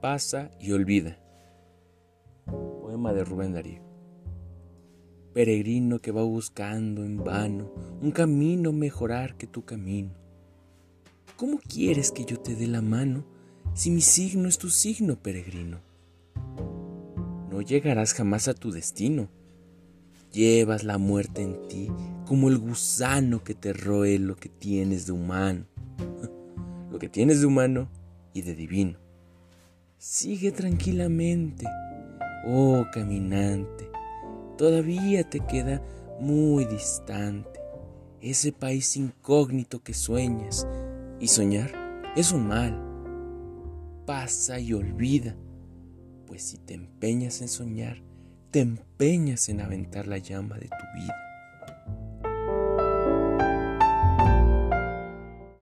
pasa y olvida. Poema de Rubén Darío. Peregrino que va buscando en vano un camino mejorar que tu camino. ¿Cómo quieres que yo te dé la mano si mi signo es tu signo, peregrino? No llegarás jamás a tu destino. Llevas la muerte en ti como el gusano que te roe lo que tienes de humano. Lo que tienes de humano y de divino. Sigue tranquilamente, oh caminante. Todavía te queda muy distante ese país incógnito que sueñas. Y soñar es un mal. Pasa y olvida, pues si te empeñas en soñar, te empeñas en aventar la llama de tu vida.